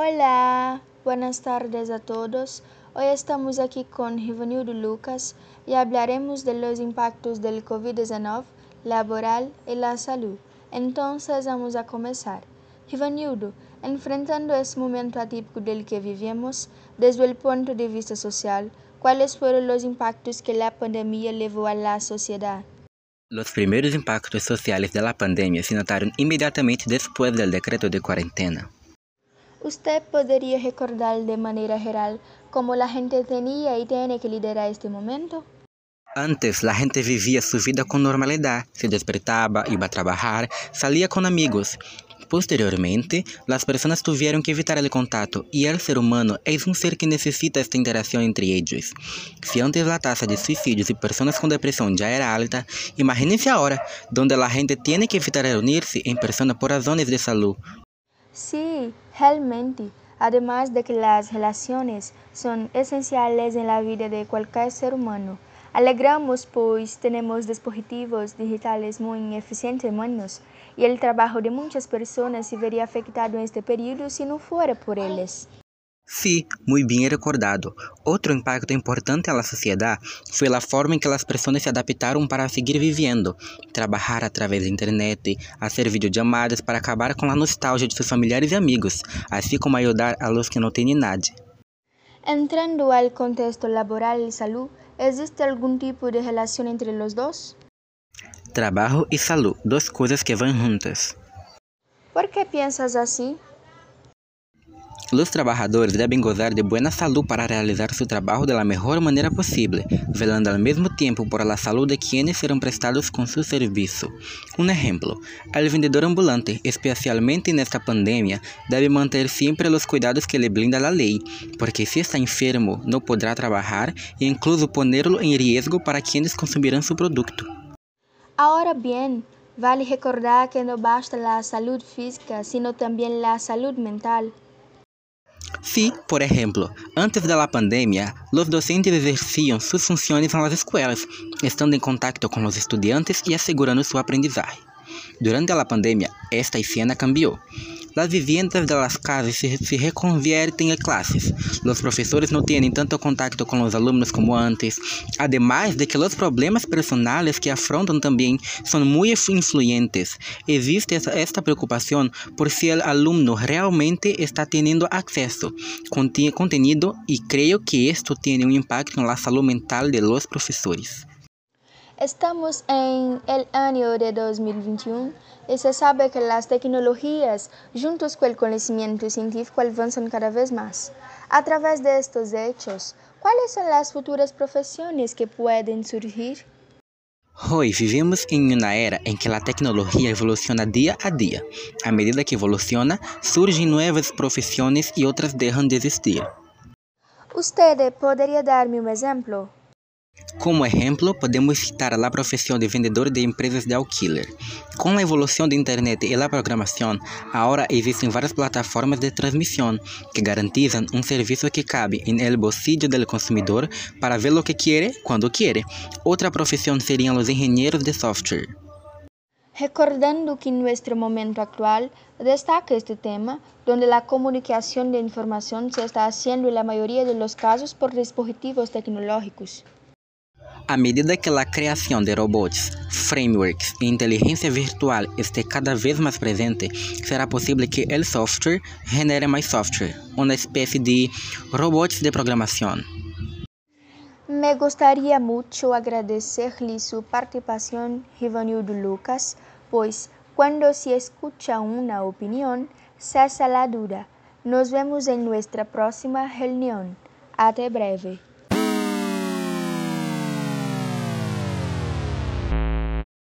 Hola, buenas tardes a todos. Hoy estamos aquí con Rivanildo Lucas y hablaremos de los impactos del COVID-19 laboral y la salud. Entonces vamos a comenzar. Rivanildo, enfrentando este momento atípico del que vivimos, desde el punto de vista social, ¿cuáles fueron los impactos que la pandemia llevó a la sociedad? Los primeros impactos sociales de la pandemia se notaron inmediatamente después del decreto de cuarentena. ¿Usted podría recordar de manera general cómo la gente tenía y tiene que liderar este momento? Antes, la gente vivía su vida con normalidad, se despertaba, iba a trabajar, salía con amigos. Posteriormente, las personas tuvieron que evitar el contacto y el ser humano es un ser que necesita esta interacción entre ellos. Si antes la tasa de suicidios y personas con depresión ya era alta, imagínense ahora, donde la gente tiene que evitar reunirse en persona por razones de salud. Sí, realmente. Además de que las relaciones son esenciales en la vida de cualquier ser humano. Alegramos pues tenemos dispositivos digitales muy eficientes en manos y el trabajo de muchas personas se vería afectado en este periodo si no fuera por ellos. Sí, muy bien recordado. Otro impacto importante a la sociedad fue la forma en que las personas se adaptaron para seguir viviendo, trabajar a través de internet, hacer videollamadas para acabar con la nostalgia de sus familiares y amigos, así como ayudar a los que no tienen nadie. Entrando al contexto laboral y salud, ¿existe algún tipo de relación entre los dos? Trabajo y salud, dos cosas que van juntas. ¿Por qué piensas así? Los trabajadores deben gozar de buena salud para realizar su trabajo de la mejor manera posible, velando al mismo tiempo por la salud de quienes serán prestados con su servicio. Un ejemplo, el vendedor ambulante, especialmente en esta pandemia, debe mantener siempre los cuidados que le brinda la ley, porque si está enfermo no podrá trabajar e incluso ponerlo en riesgo para quienes consumirán su producto. Ahora bien, vale recordar que no basta la salud física, sino también la salud mental. Sí, por ejemplo, antes de la pandemia, los docentes ejercían sus funciones en las escuelas, estando en contacto con los estudiantes y asegurando su aprendizaje. Durante la pandemia, esta escena cambió. Las viviendas de las casas se, se, reconvierten en clases. Los profesores no tienen tanto contacto con los alumnos como antes. Además de que los problemas personales que afrontan también son muy influyentes. Existe esta preocupación por si el alumno realmente está teniendo acceso con contenido y creo que esto tiene un impacto en la salud mental de los profesores. Estamos en el año de 2021 y se sabe que las tecnologías, juntos con el conocimiento científico, avanzan cada vez más. A través de estos hechos, ¿cuáles son las futuras profesiones que pueden surgir? Hoy vivimos en una era en que la tecnología evoluciona día a día. A medida que evoluciona, surgen nuevas profesiones y otras dejan de existir. ¿Usted podría darme un ejemplo? Como ejemplo, podemos citar a profesión de vendedor de empresas de alquiler. Con la evolución de Internet y la programación, ahora existen varias plataformas de transmisión que garantizan un servicio que cabe en el bolsillo del consumidor para ver lo que quiere cuando quiere. Otra profesión serían los ingenieros de software. Recordando que en nuestro momento actual destaca este tema, donde la comunicación de información se está haciendo en la mayoría de los casos por dispositivos tecnológicos. A medida que a criação de robots, frameworks e inteligência virtual esté cada vez mais presente, será possível que o software genere mais software, uma espécie de robots de programação. Me gustaría mucho agradecerle su participación, Rivanildo Lucas, pues cuando se escucha una opinión, cesa la duda. Nos vemos en nuestra próxima reunión. Até breve.